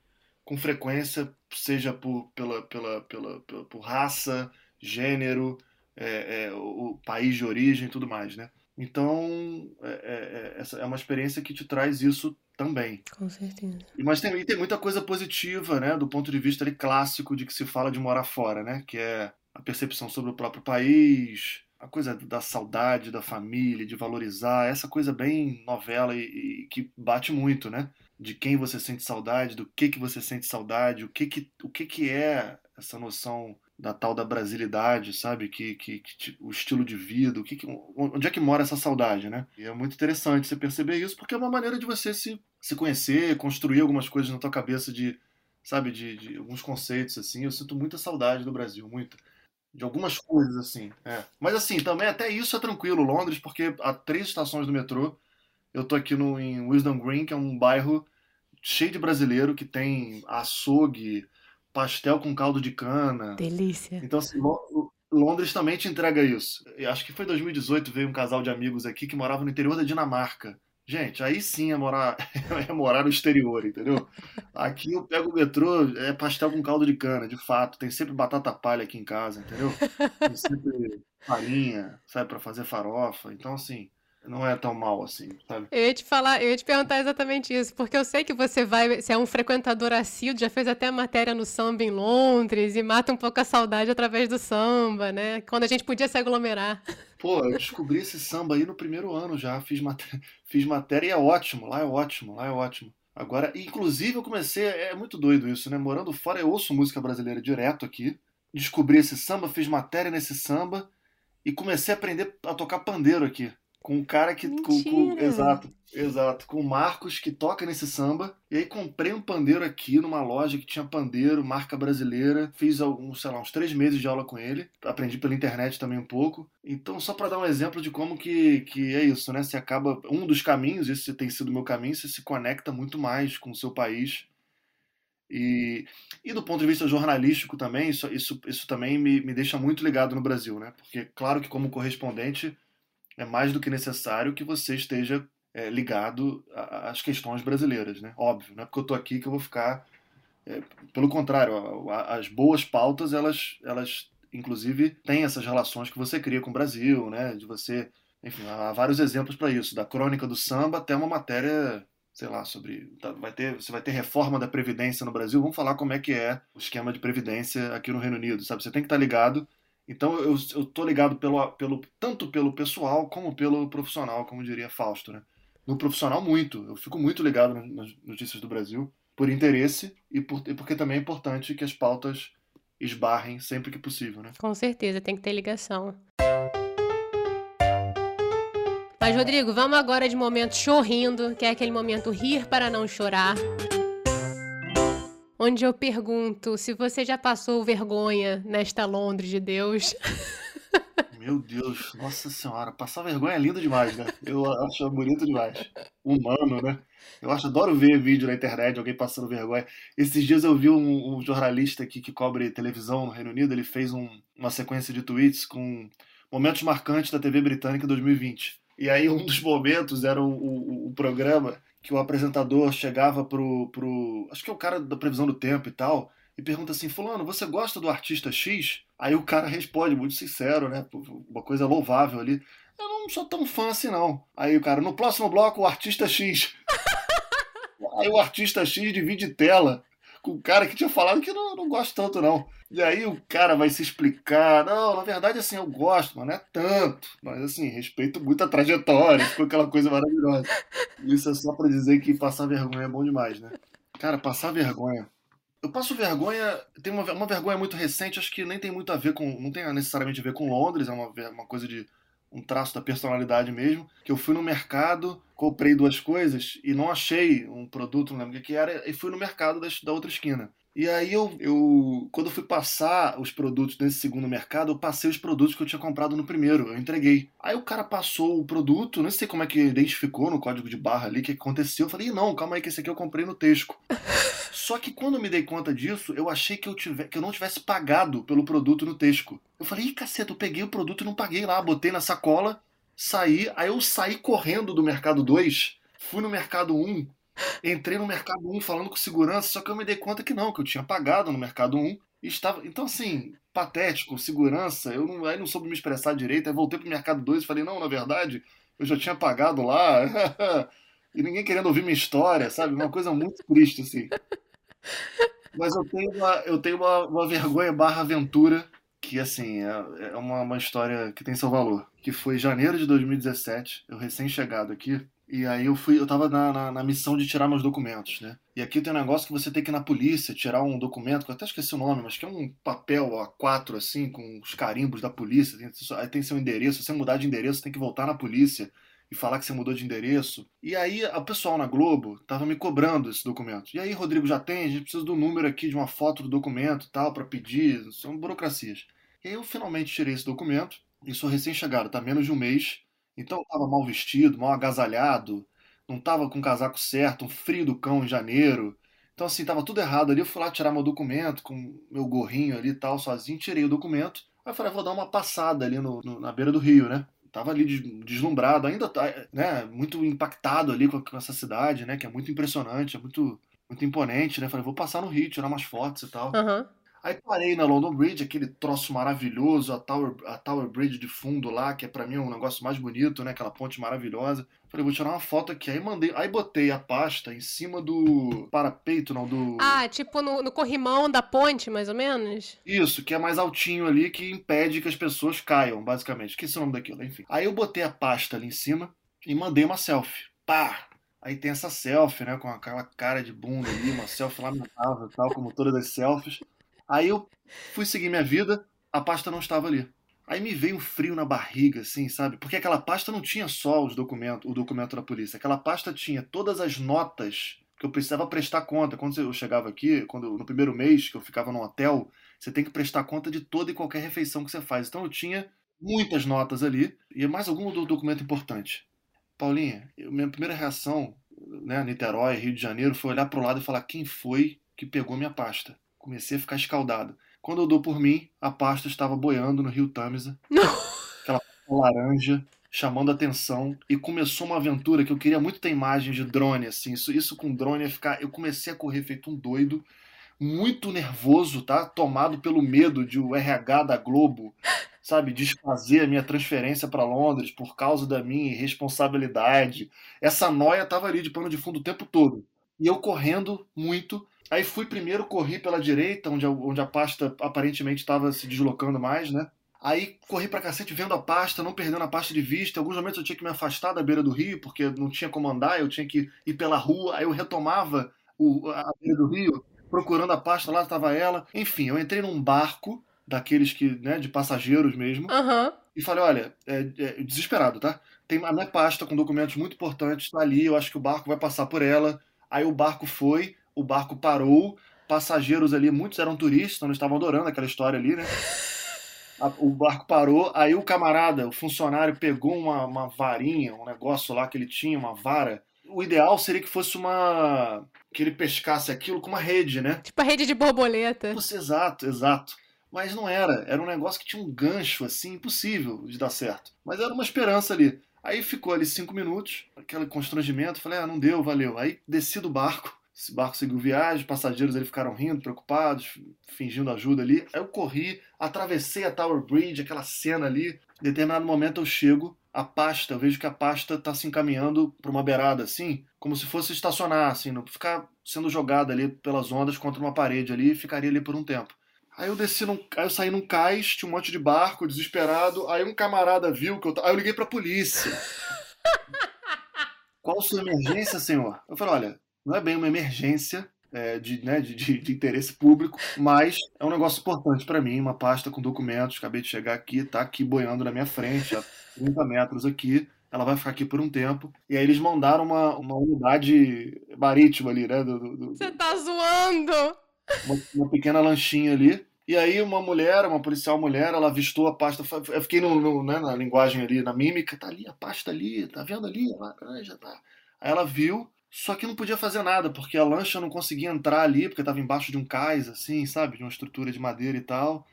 com frequência, seja por, pela, pela, pela, pela por raça, gênero, é, é, o país de origem e tudo mais, né? Então, é, é, é, essa é uma experiência que te traz isso também. Com certeza. Mas tem, tem muita coisa positiva, né? Do ponto de vista ali, clássico de que se fala de morar fora, né? Que é a percepção sobre o próprio país, a coisa da saudade da família, de valorizar, essa coisa bem novela e, e, que bate muito, né? De quem você sente saudade, do que que você sente saudade, o que que, o que, que é essa noção da tal da brasilidade, sabe? Que, que, que o estilo de vida, o que, onde é que mora essa saudade, né? E é muito interessante você perceber isso, porque é uma maneira de você se, se conhecer, construir algumas coisas na tua cabeça de, sabe, de, de alguns conceitos assim. Eu sinto muita saudade do Brasil, muita de algumas coisas, assim. É. Mas assim, também até isso é tranquilo, Londres, porque há três estações do metrô. Eu tô aqui no, em Wisdom Green, que é um bairro cheio de brasileiro, que tem açougue, pastel com caldo de cana. Delícia. Então, assim, Londres também te entrega isso. Eu acho que foi 2018, veio um casal de amigos aqui que morava no interior da Dinamarca. Gente, aí sim é morar, é morar no exterior, entendeu? Aqui eu pego o metrô, é pastel com caldo de cana, de fato. Tem sempre batata palha aqui em casa, entendeu? Tem sempre farinha, sabe, para fazer farofa. Então, assim, não é tão mal assim, sabe? Eu ia te falar, eu ia te perguntar exatamente isso, porque eu sei que você vai, você é um frequentador assíduo, já fez até matéria no samba em Londres e mata um pouco a saudade através do samba, né? Quando a gente podia se aglomerar. Pô, eu descobri esse samba aí no primeiro ano já, fiz matéria, fiz matéria e é ótimo, lá é ótimo, lá é ótimo. Agora, inclusive eu comecei, é muito doido isso, né? Morando fora eu ouço música brasileira direto aqui, descobri esse samba, fiz matéria nesse samba e comecei a aprender a tocar pandeiro aqui com um cara que. Com, com, exato, exato. Com o Marcos que toca nesse samba. E aí comprei um pandeiro aqui numa loja que tinha pandeiro, marca brasileira. Fiz alguns, sei lá, uns três meses de aula com ele. Aprendi pela internet também um pouco. Então, só para dar um exemplo de como que, que é isso, né? Você acaba. Um dos caminhos, esse tem sido o meu caminho, você se conecta muito mais com o seu país. E, e do ponto de vista jornalístico também, isso, isso, isso também me, me deixa muito ligado no Brasil, né? Porque, claro que como correspondente é mais do que necessário que você esteja é, ligado às questões brasileiras, né? Óbvio, não é porque eu estou aqui que eu vou ficar. É, pelo contrário, as boas pautas, elas, elas inclusive têm essas relações que você cria com o Brasil, né? De você, enfim, há vários exemplos para isso, da crônica do samba até uma matéria sei lá, sobre. Tá, vai ter, você vai ter reforma da Previdência no Brasil, vamos falar como é que é o esquema de Previdência aqui no Reino Unido, sabe? Você tem que estar ligado então eu, eu tô ligado pelo, pelo, tanto pelo pessoal como pelo profissional, como diria Fausto, né? No profissional, muito. Eu fico muito ligado nas notícias do Brasil, por interesse e, por, e porque também é importante que as pautas esbarrem sempre que possível, né? Com certeza, tem que ter ligação. Mas, Rodrigo, vamos agora de momento chorrindo, que é aquele momento rir para não chorar onde eu pergunto se você já passou vergonha nesta Londres de Deus. Meu Deus, nossa senhora, passar vergonha é lindo demais, né? Eu acho bonito demais. Humano, né? Eu acho, adoro ver vídeo na internet, alguém passando vergonha. Esses dias eu vi um, um jornalista aqui que cobre televisão no Reino Unido, ele fez um, uma sequência de tweets com momentos marcantes da TV britânica 2020. E aí um dos momentos era o, o, o programa que o apresentador chegava pro, pro. Acho que é o cara da previsão do tempo e tal, e pergunta assim: Fulano, você gosta do artista X? Aí o cara responde, muito sincero, né? Uma coisa louvável ali. Eu não sou tão fã assim, não. Aí o cara, no próximo bloco, o artista X. Aí o artista X divide tela com o cara que tinha falado que não, não gosto tanto, não. E aí o cara vai se explicar. Não, na verdade, assim, eu gosto, mas não é tanto. Mas, assim, respeito muito a trajetória. Ficou aquela coisa maravilhosa. Isso é só para dizer que passar vergonha é bom demais, né? Cara, passar vergonha. Eu passo vergonha. Tem uma, uma vergonha muito recente, acho que nem tem muito a ver com. Não tem necessariamente a ver com Londres, é uma, uma coisa de um traço da personalidade mesmo, que eu fui no mercado, comprei duas coisas e não achei um produto, não lembro o que era, e fui no mercado da, outra esquina. E aí eu, eu, quando eu fui passar os produtos nesse segundo mercado, eu passei os produtos que eu tinha comprado no primeiro, eu entreguei. Aí o cara passou o produto, não sei como é que identificou no código de barra ali o que aconteceu. Eu falei, não, calma aí que esse aqui eu comprei no Tesco. Só que quando eu me dei conta disso, eu achei que eu, tive, que eu não tivesse pagado pelo produto no Tesco. Eu falei, ih, caceta, eu peguei o produto e não paguei lá, botei na sacola, saí, aí eu saí correndo do Mercado 2, fui no Mercado 1, Entrei no Mercado 1 falando com segurança, só que eu me dei conta que não, que eu tinha pagado no Mercado 1 e estava. Então, assim, patético, segurança, eu não, aí não soube me expressar direito. Aí voltei pro Mercado 2 e falei, não, na verdade, eu já tinha pagado lá. e ninguém querendo ouvir minha história, sabe? Uma coisa muito triste, assim. Mas eu tenho uma, eu tenho uma, uma vergonha barra aventura que assim, é, é uma, uma história que tem seu valor. Que foi janeiro de 2017, eu recém-chegado aqui, e aí eu fui, eu tava na, na, na, missão de tirar meus documentos, né? E aqui tem um negócio que você tem que ir na polícia, tirar um documento, que eu até esqueci o nome, mas que é um papel A4, assim, com os carimbos da polícia, tem, aí tem seu endereço, se você mudar de endereço, tem que voltar na polícia e falar que você mudou de endereço. E aí o pessoal na Globo tava me cobrando esse documento. E aí, Rodrigo, já tem? A gente precisa do número aqui, de uma foto do documento e tal, para pedir, são burocracias. E aí eu finalmente tirei esse documento, e sou recém-chegado, tá menos de um mês, então estava mal vestido, mal agasalhado, não estava com o casaco certo, um frio do cão em janeiro. Então, assim, tava tudo errado ali. Eu fui lá tirar meu documento com meu gorrinho ali e tal, sozinho, tirei o documento. Aí eu falei, ah, vou dar uma passada ali no, no, na beira do rio, né? Tava ali deslumbrado, ainda tá, né, muito impactado ali com, com, essa cidade, né? Que é muito impressionante, é muito, muito imponente, né? Falei, vou passar no rio, tirar umas fotos e tal. Uhum. Aí parei na London Bridge, aquele troço maravilhoso, a Tower, a Tower Bridge de fundo lá, que é para mim um negócio mais bonito, né? Aquela ponte maravilhosa. Falei, vou tirar uma foto aqui. Aí mandei, aí botei a pasta em cima do parapeito, não, do. Ah, tipo no, no corrimão da ponte, mais ou menos? Isso, que é mais altinho ali, que impede que as pessoas caiam, basicamente. Que é o nome daquilo, enfim. Aí eu botei a pasta ali em cima e mandei uma selfie. Pá! Aí tem essa selfie, né? Com aquela cara de bunda ali, uma selfie lamentável e tal, como todas as selfies. Aí eu fui seguir minha vida, a pasta não estava ali. Aí me veio um frio na barriga, assim, sabe? Porque aquela pasta não tinha só os documentos, o documento da polícia. Aquela pasta tinha todas as notas que eu precisava prestar conta. Quando eu chegava aqui, quando no primeiro mês que eu ficava no hotel, você tem que prestar conta de toda e qualquer refeição que você faz. Então eu tinha muitas notas ali e mais algum documento importante. Paulinha, eu, minha primeira reação, né, Niterói, Rio de Janeiro, foi olhar para o lado e falar quem foi que pegou minha pasta. Comecei a ficar escaldado. Quando eu dou por mim, a pasta estava boiando no rio Tamisa. aquela laranja, chamando atenção. E começou uma aventura que eu queria muito ter imagem de drone, assim. Isso, isso com drone ia ficar. Eu comecei a correr feito um doido, muito nervoso, tá? Tomado pelo medo de o RH da Globo, sabe, desfazer a minha transferência para Londres por causa da minha irresponsabilidade. Essa noia tava ali de pano de fundo o tempo todo. E eu correndo muito Aí fui primeiro, corri pela direita, onde a, onde a pasta aparentemente estava se deslocando mais, né? Aí corri pra cacete vendo a pasta, não perdendo a pasta de vista. Em alguns momentos eu tinha que me afastar da beira do rio, porque não tinha como andar, eu tinha que ir pela rua. Aí eu retomava o, a beira do rio, procurando a pasta, lá estava ela. Enfim, eu entrei num barco, daqueles que, né, de passageiros mesmo. Uhum. E falei, olha, é, é, desesperado, tá? Tem a minha pasta com documentos muito importantes, tá ali, eu acho que o barco vai passar por ela. Aí o barco foi, o barco parou, passageiros ali, muitos eram turistas, não estavam adorando aquela história ali, né? o barco parou, aí o camarada, o funcionário, pegou uma, uma varinha, um negócio lá que ele tinha, uma vara. O ideal seria que fosse uma. que ele pescasse aquilo com uma rede, né? Tipo a rede de borboleta. Exato, exato. Mas não era. Era um negócio que tinha um gancho, assim, impossível de dar certo. Mas era uma esperança ali. Aí ficou ali cinco minutos, aquele constrangimento. Falei, ah, não deu, valeu. Aí desci do barco, esse barco seguiu viagem, passageiros ali ficaram rindo, preocupados, fingindo ajuda ali. Aí eu corri, atravessei a Tower Bridge, aquela cena ali. Em determinado momento eu chego, a pasta, eu vejo que a pasta está se encaminhando para uma beirada assim, como se fosse estacionar, assim, não ficar sendo jogada ali pelas ondas contra uma parede ali e ficaria ali por um tempo. Aí eu desci num, aí eu saí num cais, tinha um monte de barco, desesperado. Aí um camarada viu que eu, aí eu liguei para a polícia. Qual sua emergência, senhor? Eu falei, olha, não é bem uma emergência é, de, né, de, de, de, interesse público, mas é um negócio importante para mim, uma pasta com documentos, acabei de chegar aqui, tá aqui boiando na minha frente, a 30 metros aqui, ela vai ficar aqui por um tempo. E aí eles mandaram uma, uma unidade marítima ali, né? Você tá zoando! Uma, uma, pequena lanchinha ali. E aí uma mulher, uma policial mulher, ela avistou a pasta. Eu fiquei no, no né, na linguagem ali, na mímica, tá ali a pasta ali, tá vendo ali? A já tá. Aí ela viu, só que não podia fazer nada, porque a lancha não conseguia entrar ali, porque estava embaixo de um cais, assim, sabe? De uma estrutura de madeira e tal.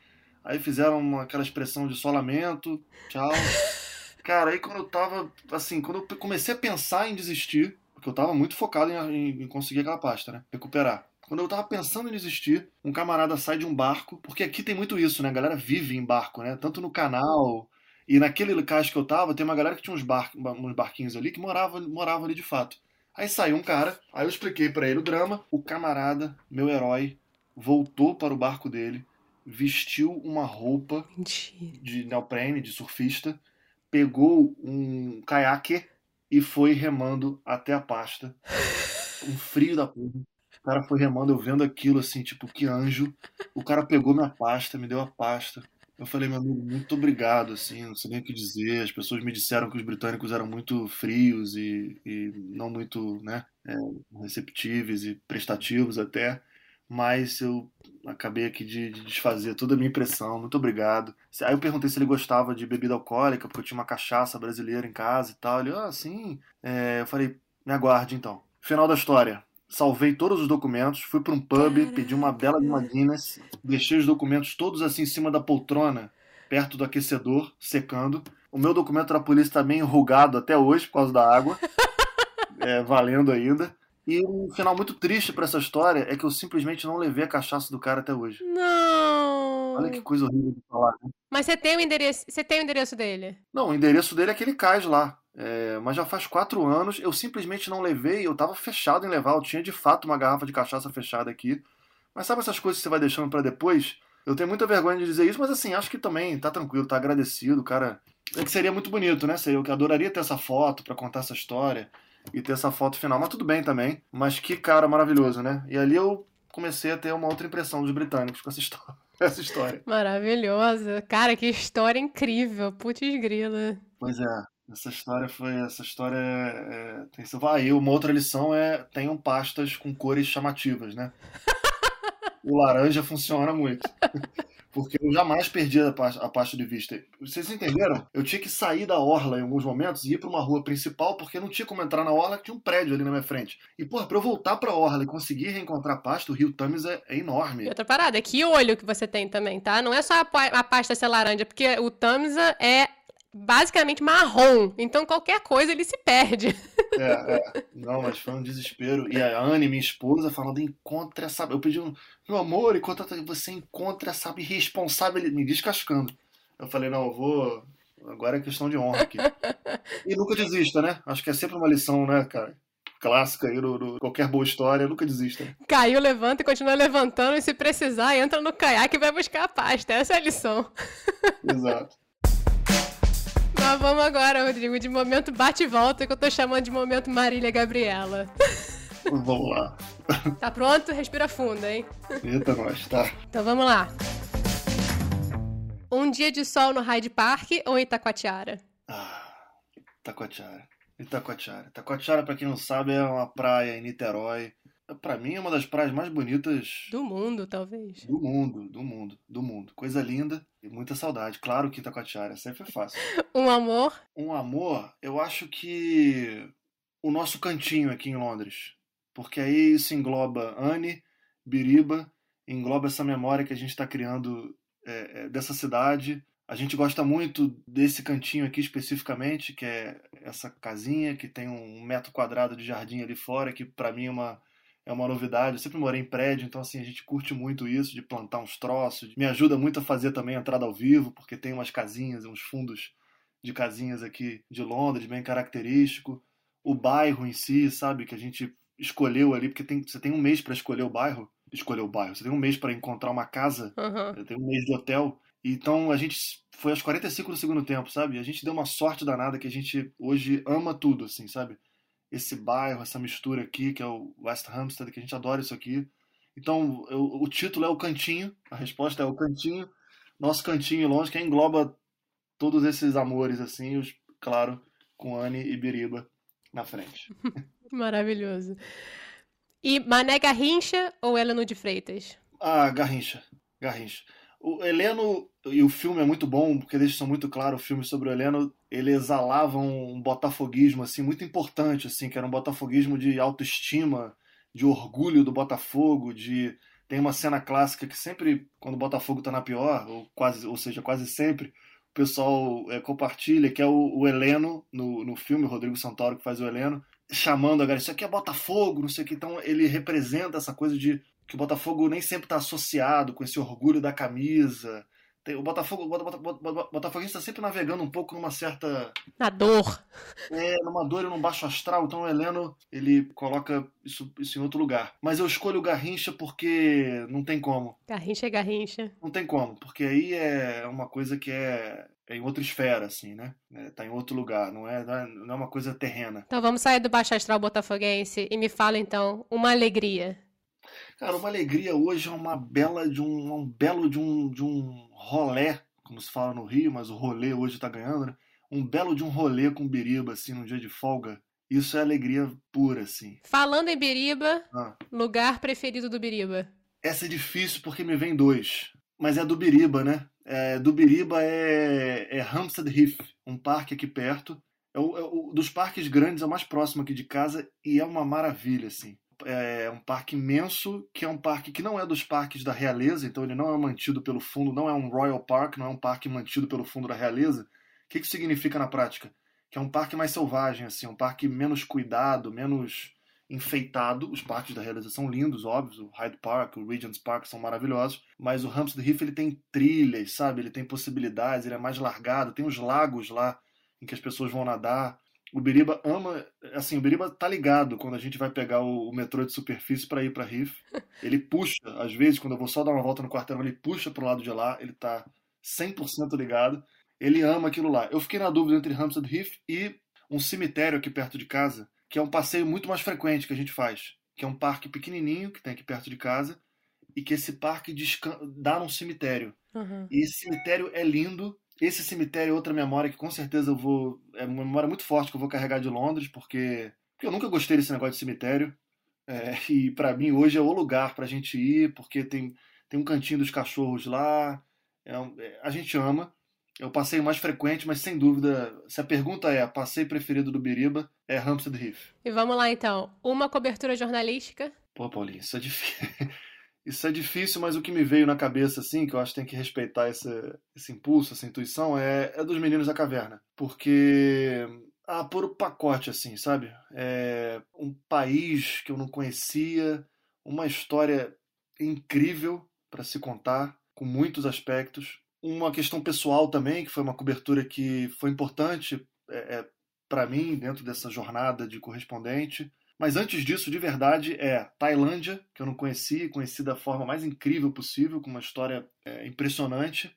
Aí fizeram uma, aquela expressão de solamento, tchau. Cara, aí quando eu tava, assim, quando eu comecei a pensar em desistir, porque eu tava muito focado em, em conseguir aquela pasta, né? Recuperar. Quando eu tava pensando em desistir, um camarada sai de um barco, porque aqui tem muito isso, né? A galera vive em barco, né? Tanto no canal, e naquele cais que eu tava, tem uma galera que tinha uns, bar, uns barquinhos ali que morava, morava ali de fato. Aí saiu um cara, aí eu expliquei para ele o drama. O camarada, meu herói, voltou para o barco dele vestiu uma roupa Mentira. de neoprene, de surfista, pegou um caiaque e foi remando até a pasta. Um frio da porra. O cara foi remando, eu vendo aquilo assim, tipo, que anjo. O cara pegou minha pasta, me deu a pasta. Eu falei, meu amigo, muito obrigado, assim, não sei nem o que dizer. As pessoas me disseram que os britânicos eram muito frios e, e não muito, né, é, receptivos e prestativos até. Mas eu acabei aqui de, de desfazer toda a minha impressão. Muito obrigado. Aí eu perguntei se ele gostava de bebida alcoólica, porque eu tinha uma cachaça brasileira em casa e tal. Ele, ah, sim. É, eu falei, me aguarde então. Final da história. Salvei todos os documentos, fui para um pub, Caraca. pedi uma bela de uma Guinness, deixei os documentos todos assim em cima da poltrona, perto do aquecedor, secando. O meu documento da polícia está meio enrugado até hoje por causa da água, é, valendo ainda. E um final muito triste para essa história é que eu simplesmente não levei a cachaça do cara até hoje. Não. Olha que coisa horrível de falar. né? Mas você tem o endereço, você tem o endereço dele? Não, o endereço dele é aquele cais lá. É, mas já faz quatro anos, eu simplesmente não levei, eu tava fechado em levar, eu tinha de fato uma garrafa de cachaça fechada aqui. Mas sabe essas coisas que você vai deixando pra depois? Eu tenho muita vergonha de dizer isso, mas assim, acho que também tá tranquilo, tá agradecido, cara. É que seria muito bonito, né? Eu que adoraria ter essa foto pra contar essa história e ter essa foto final, mas tudo bem também. Mas que cara maravilhoso, né? E ali eu comecei a ter uma outra impressão dos britânicos com essa história. Essa história. Maravilhosa. Cara, que história incrível. Putz grila. Pois é, essa história foi. Essa história é, é, tem seu. Ah, e uma outra lição é tenham pastas com cores chamativas, né? O laranja funciona muito. Porque eu jamais perdi a pasta, a de vista. Vocês entenderam? Eu tinha que sair da orla em alguns momentos e ir para uma rua principal, porque não tinha como entrar na orla, que tinha um prédio ali na minha frente. E, porra, pra eu voltar pra orla e conseguir reencontrar a pasta, o rio Thames é, é E enorme. outra parada, que olho que você tem também, tá? Não é só a, a pasta ser laranja, porque o Tamsa é basicamente marrom. Então qualquer coisa ele se perde. É, é. Não, mas foi um desespero. E a Anne, minha esposa, falando: encontra essa. Eu pedi um. Meu amor, enquanto você encontra essa irresponsável. Me descascando. Eu falei: não, eu vou. Agora é questão de honra aqui. E nunca desista, né? Acho que é sempre uma lição, né, cara? Clássica aí do, do- qualquer boa história, nunca desista. Caiu, levanta e continua levantando. E se precisar, entra no caiaque e vai buscar a pasta. Essa é a lição. Exato. Mas vamos agora, Rodrigo, de momento bate e volta, que eu tô chamando de momento Marília Gabriela. Vamos lá. Tá pronto? Respira fundo, hein? Eita, nós, tá? Então vamos lá. Um dia de sol no Hyde Park ou em Itacoatiara? Ah, Itacoatiara. Itacoatiara. Itacoatiara, pra quem não sabe, é uma praia em Niterói. Pra mim, é uma das praias mais bonitas Do mundo, talvez. Do mundo, do mundo, do mundo. Coisa linda e muita saudade. Claro que Itacoatiara, sempre é fácil. Um amor? Um amor, eu acho que o nosso cantinho aqui em Londres. Porque aí isso engloba Anne, Biriba, engloba essa memória que a gente está criando é, é, dessa cidade. A gente gosta muito desse cantinho aqui especificamente, que é essa casinha que tem um metro quadrado de jardim ali fora, que para mim é uma, é uma novidade. Eu sempre morei em prédio, então assim, a gente curte muito isso, de plantar uns troços. Me ajuda muito a fazer também a entrada ao vivo, porque tem umas casinhas, uns fundos de casinhas aqui de Londres, bem característico. O bairro em si, sabe, que a gente escolheu ali, porque tem, você tem um mês para escolher o bairro. Escolher o bairro. Você tem um mês para encontrar uma casa, Aham. tem um mês de hotel. Então a gente foi aos 45 do segundo tempo, sabe? A gente deu uma sorte danada que a gente hoje ama tudo, assim, sabe? Esse bairro, essa mistura aqui, que é o West Hampstead, que a gente adora isso aqui. Então, eu- o título é o Cantinho, a resposta é o Cantinho, nosso cantinho longe, que engloba todos esses amores, assim, os, claro, com Anne e Biriba na frente. Maravilhoso. E Mané Garrincha ou Heleno de Freitas? Ah, Garrincha, Garrincha. O Heleno, e o filme é muito bom, porque deixa isso muito claro, o filme sobre o Heleno, ele exalava um botafoguismo, assim, muito importante, assim, que era um botafoguismo de autoestima, de orgulho do Botafogo, de... Tem uma cena clássica que sempre, quando o Botafogo tá na pior, ou, quase, ou seja, quase sempre, o pessoal é, compartilha, que é o, o Heleno, no, no filme, o Rodrigo Santoro que faz o Heleno, chamando a galera, isso aqui é Botafogo, não sei o que, então ele representa essa coisa de que o Botafogo nem sempre está associado com esse orgulho da camisa, Tem, o Botafogo, o Botafoguense está sempre navegando um pouco numa certa. Na dor. É, numa dor e num baixo astral. Então o Heleno, ele coloca isso, isso em outro lugar. Mas eu escolho o Garrincha porque não tem como. Garrincha é Garrincha. Não tem como, porque aí é uma coisa que é é em outra esfera, assim, né? É, tá em outro lugar, não é, não é uma coisa terrena. Então vamos sair do Baixo Astral Botafoguense e me fala então uma alegria. Cara, uma alegria hoje é uma bela de um, um belo de um, de um rolé, como se fala no Rio, mas o rolê hoje tá ganhando, né? Um belo de um rolê com Biriba, assim, num dia de folga. Isso é alegria pura, assim. Falando em Biriba, ah. lugar preferido do Biriba? Essa é difícil porque me vem dois. Mas é do Biriba, né? É, do Biriba é, é Hampstead Heath, um parque aqui perto. É o, é o, dos parques grandes, é o mais próximo aqui de casa e é uma maravilha, assim é um parque imenso, que é um parque que não é dos parques da realeza, então ele não é mantido pelo fundo, não é um Royal Park, não é um parque mantido pelo fundo da realeza. O que isso significa na prática? Que é um parque mais selvagem, assim, um parque menos cuidado, menos enfeitado. Os parques da realeza são lindos, óbvio, o Hyde Park, o Regent's Park são maravilhosos, mas o Hampstead Heath ele tem trilhas, sabe? Ele tem possibilidades, ele é mais largado, tem os lagos lá em que as pessoas vão nadar o Biriba ama, assim, o Biriba tá ligado quando a gente vai pegar o, o metrô de superfície para ir para Riff. Ele puxa, às vezes, quando eu vou só dar uma volta no quarteirão, ele puxa pro lado de lá, ele tá 100% ligado. Ele ama aquilo lá. Eu fiquei na dúvida entre Hampstead Heath e um cemitério aqui perto de casa, que é um passeio muito mais frequente que a gente faz, que é um parque pequenininho que tem aqui perto de casa e que esse parque dá num cemitério. Uhum. E esse cemitério é lindo esse cemitério é outra memória que com certeza eu vou. É uma memória muito forte que eu vou carregar de Londres, porque, porque eu nunca gostei desse negócio de cemitério. É, e para mim hoje é o lugar pra gente ir, porque tem, tem um cantinho dos cachorros lá. É um, é, a gente ama. É o passeio mais frequente, mas sem dúvida, se a pergunta é passeio preferido do Biriba, é Hampstead Heath. E vamos lá então. Uma cobertura jornalística? Pô, Paulinho, isso é difícil. Isso é difícil, mas o que me veio na cabeça, assim, que eu acho que tem que respeitar esse, esse impulso, essa intuição, é, é dos Meninos da Caverna. Porque. Ah, por o pacote, assim, sabe? É um país que eu não conhecia, uma história incrível para se contar, com muitos aspectos. Uma questão pessoal também, que foi uma cobertura que foi importante é, é para mim dentro dessa jornada de correspondente. Mas antes disso, de verdade, é Tailândia, que eu não conheci, conheci da forma mais incrível possível, com uma história é, impressionante.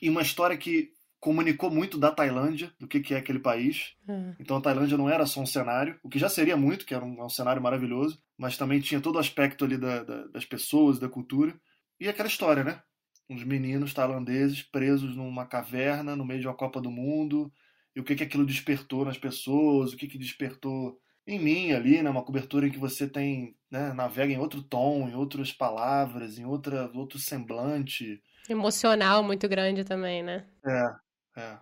E uma história que comunicou muito da Tailândia, do que, que é aquele país. Hum. Então a Tailândia não era só um cenário, o que já seria muito, que era um, é um cenário maravilhoso, mas também tinha todo o aspecto ali da, da, das pessoas, da cultura. E aquela história, né? Uns meninos tailandeses presos numa caverna no meio de uma Copa do Mundo, e o que, que aquilo despertou nas pessoas, o que, que despertou em mim ali, né? Uma cobertura em que você tem, né, navega em outro tom, em outras palavras, em outra, outro semblante. Emocional muito grande também, né? É, é.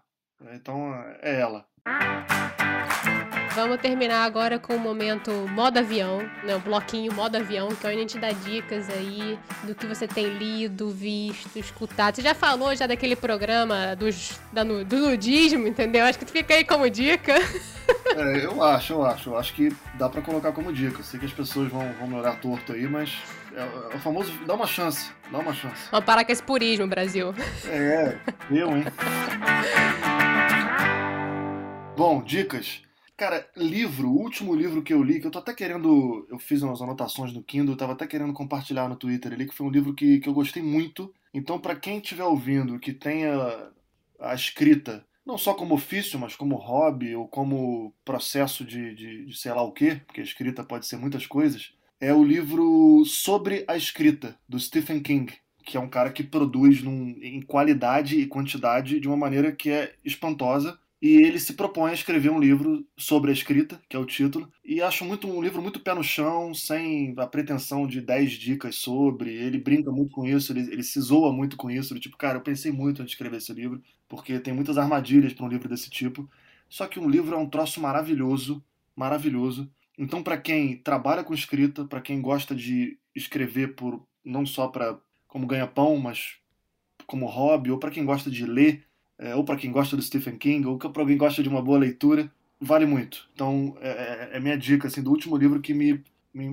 Então é ela. Vamos terminar agora com o momento modo avião, né? O bloquinho modo avião, que é onde a gente dá dicas aí do que você tem lido, visto, escutado. Você já falou já daquele programa dos, da, do nudismo, entendeu? Acho que fica aí como dica. É, eu acho, eu acho. Eu acho que dá para colocar como dica. sei que as pessoas vão, vão me olhar torto aí, mas é, é, o famoso dá uma chance. Dá uma chance. Vamos parar com esse purismo, Brasil. É, eu, hein? Bom, dicas. Cara, livro, o último livro que eu li, que eu tô até querendo. Eu fiz umas anotações no Kindle, eu tava até querendo compartilhar no Twitter ali, que foi um livro que, que eu gostei muito. Então, para quem estiver ouvindo, que tenha a escrita, não só como ofício, mas como hobby ou como processo de, de, de sei lá o quê, porque a escrita pode ser muitas coisas, é o livro Sobre a Escrita, do Stephen King que é um cara que produz num, em qualidade e quantidade de uma maneira que é espantosa e ele se propõe a escrever um livro sobre a escrita, que é o título, e acho muito um livro muito pé no chão, sem a pretensão de 10 dicas sobre, ele brinca muito com isso, ele, ele se zoa muito com isso, do tipo, cara, eu pensei muito antes de escrever esse livro, porque tem muitas armadilhas para um livro desse tipo, só que um livro é um troço maravilhoso, maravilhoso. Então, para quem trabalha com escrita, para quem gosta de escrever por não só para como ganha-pão, mas como hobby, ou para quem gosta de ler, é, ou para quem gosta do Stephen King, ou para alguém gosta de uma boa leitura, vale muito. Então, é, é, é minha dica assim, do último livro que me,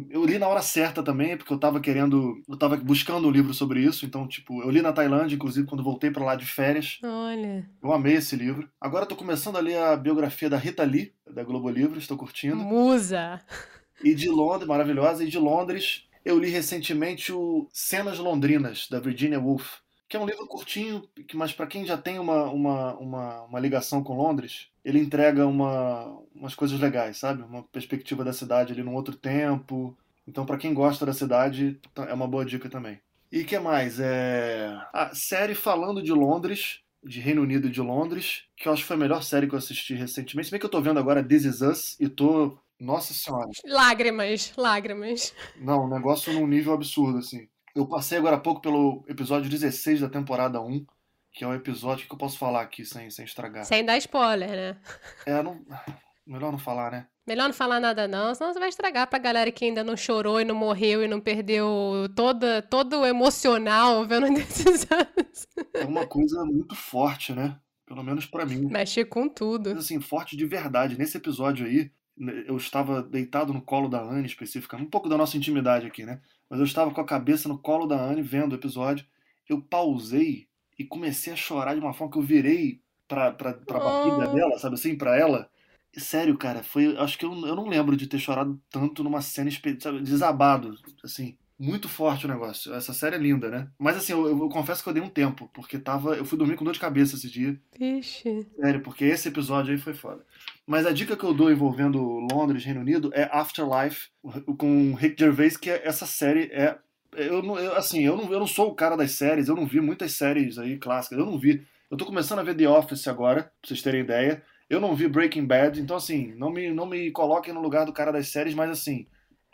eu li na hora certa também, porque eu tava querendo, eu tava buscando um livro sobre isso, então, tipo, eu li na Tailândia, inclusive, quando voltei para lá de férias. Olha. Eu amei esse livro. Agora eu tô começando a ler a biografia da Rita Lee, da Globo Livros, estou curtindo. Musa! E de Londres, maravilhosa, e de Londres, eu li recentemente o Cenas Londrinas, da Virginia Woolf, que é um livro curtinho, mas para quem já tem uma, uma, uma, uma, ligação com Londres, ele entrega uma, umas coisas legais, sabe? Uma perspectiva da cidade ali num outro tempo. Então, para quem gosta da cidade, tá, é uma boa dica também. E que mais? É... A série falando de Londres, de Reino Unido e de Londres, que eu acho que foi a melhor série que eu assisti recentemente. Se bem que eu tô vendo agora This Is Us e tô. Nossa Senhora. Lágrimas, lágrimas. Não, um negócio num nível absurdo, assim. Eu passei agora há pouco pelo episódio 16 da temporada 1, que é um episódio que eu posso falar aqui sem, sem estragar. Sem dar spoiler, né? É, não... melhor não falar, né? Melhor não falar nada não, senão você vai estragar pra galera que ainda não chorou e não morreu e não perdeu toda, todo o emocional vendo desses anos. É uma coisa muito forte, né? Pelo menos para mim. Mexe com tudo. Mas, assim, forte de verdade. Nesse episódio aí, né, eu estava deitado no colo da Anne, especificamente, um pouco da nossa intimidade aqui, né? Mas eu estava com a cabeça no colo da Anne vendo o episódio. Eu pausei e comecei a chorar de uma forma que eu virei pra, pra, pra barriga oh. dela, sabe assim, pra ela. E, sério, cara, foi. Acho que eu, eu não lembro de ter chorado tanto numa cena sabe, desabado, assim. Muito forte o negócio. Essa série é linda, né? Mas assim, eu, eu, confesso que eu dei um tempo, porque tava. Eu fui dormir com dor de cabeça esse dia. Vixe. Sério, porque esse episódio aí foi foda. Mas a dica que eu dou envolvendo Londres, Reino Unido, é Afterlife, com Rick Gervais, que é, essa série é. Eu, não, eu, assim, eu não, eu não sou o cara das séries, eu não vi muitas séries aí clássicas, eu não vi. Eu tô começando a ver The Office agora, pra vocês terem ideia. Eu não vi Breaking Bad, então assim, não me, não me coloquem no lugar do cara das séries, mas assim,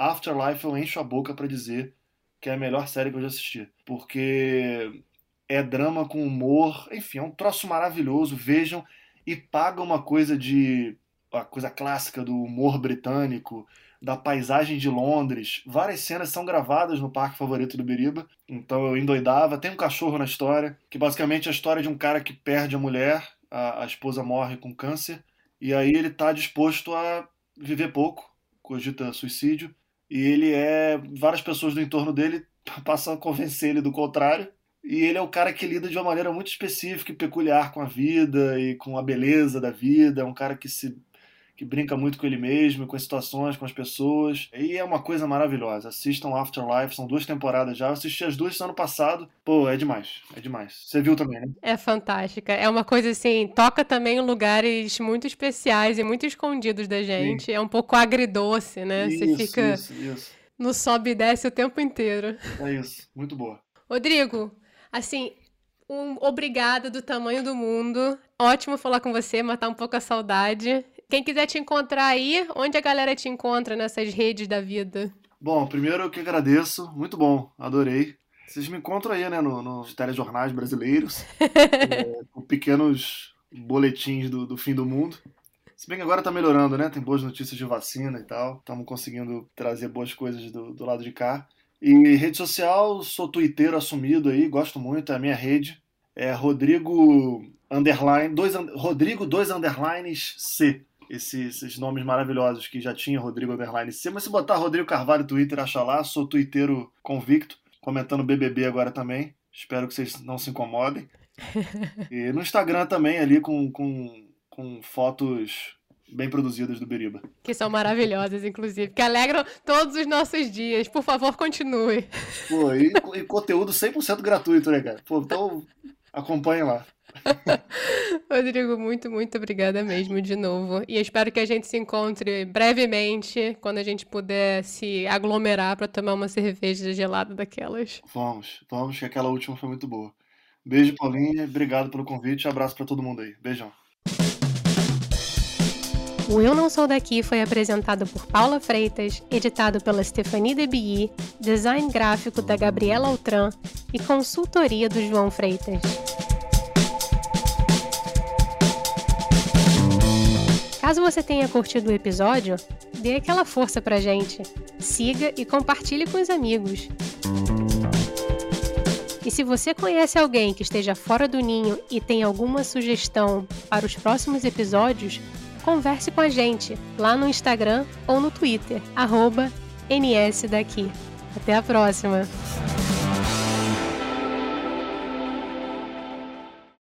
Afterlife eu encho a boca para dizer que é a melhor série que eu já assisti. Porque é drama com humor, enfim, é um troço maravilhoso. Vejam e paga uma coisa de a coisa clássica do humor britânico, da paisagem de Londres. Várias cenas são gravadas no parque favorito do Biriba, então eu endoidava. Tem um cachorro na história, que basicamente é a história de um cara que perde a mulher, a, a esposa morre com câncer, e aí ele está disposto a viver pouco, cogita suicídio, e ele é. Várias pessoas do entorno dele passam a convencer ele do contrário. E ele é o cara que lida de uma maneira muito específica e peculiar com a vida e com a beleza da vida. É um cara que se que brinca muito com ele mesmo, com as situações, com as pessoas. E é uma coisa maravilhosa. Assistam Afterlife, são duas temporadas já. Eu assisti as duas ano passado. Pô, é demais, é demais. Você viu também, né? É fantástica. É uma coisa assim, toca também em lugares muito especiais e muito escondidos da gente. Sim. É um pouco agridoce, né? Isso, Você fica isso, isso. no sobe e desce o tempo inteiro. É isso, muito boa. Rodrigo, assim, um obrigada do tamanho do mundo. Ótimo falar com você, matar um pouco a saudade. Quem quiser te encontrar aí, onde a galera te encontra nessas redes da vida? Bom, primeiro eu que agradeço, muito bom, adorei. Vocês me encontram aí, né, no, nos telejornais brasileiros, é, com pequenos boletins do, do fim do mundo. Se bem que agora tá melhorando, né? Tem boas notícias de vacina e tal. Estamos conseguindo trazer boas coisas do, do lado de cá. E rede social, sou twitteiro assumido aí, gosto muito, é a minha rede. É Rodrigo underline, dois, Rodrigo dois underlines C esses, esses, nomes maravilhosos que já tinha Rodrigo Underline C, mas se botar Rodrigo Carvalho no Twitter, acha lá, sou twitteiro convicto, comentando BBB agora também, espero que vocês não se incomodem. E no Instagram também, ali com, com, com fotos bem produzidas do Beriba. Que são maravilhosas, inclusive, que alegram todos os nossos dias. Por favor, continue. Pô, e, e conteúdo 100% gratuito, né, cara? Pô, então acompanhe lá. Rodrigo, muito, muito obrigada mesmo de novo. E espero que a gente se encontre brevemente, quando a gente puder se aglomerar para tomar uma cerveja gelada daquelas. Vamos, vamos, que aquela última foi muito boa. Beijo, Paulinha. Obrigado pelo convite. Abraço para todo mundo aí. Beijão. O Eu Não Sou Daqui foi apresentado por Paula Freitas, editado pela Stephanie Debilly, design gráfico da Gabriela Altran e consultoria do João Freitas. Caso você tenha curtido o episódio, dê aquela força pra gente. Siga e compartilhe com os amigos. E se você conhece alguém que esteja fora do ninho e tem alguma sugestão para os próximos episódios, converse com a gente lá no Instagram ou no Twitter, arroba NS daqui. Até a próxima!